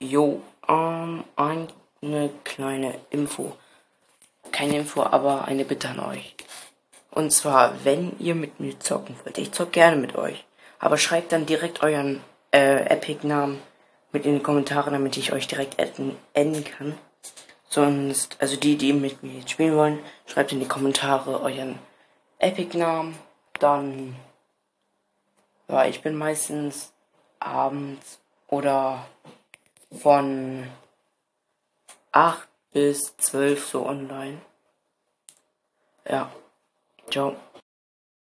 Jo, ähm, eine kleine Info. Keine Info, aber eine Bitte an euch. Und zwar, wenn ihr mit mir zocken wollt, ich zock gerne mit euch, aber schreibt dann direkt euren äh, Epic-Namen mit in die Kommentare, damit ich euch direkt adden kann. Sonst, also die, die mit mir jetzt spielen wollen, schreibt in die Kommentare euren Epic-Namen. Dann, ja, ich bin meistens abends oder von 8 bis 12 so online. Ja, ciao.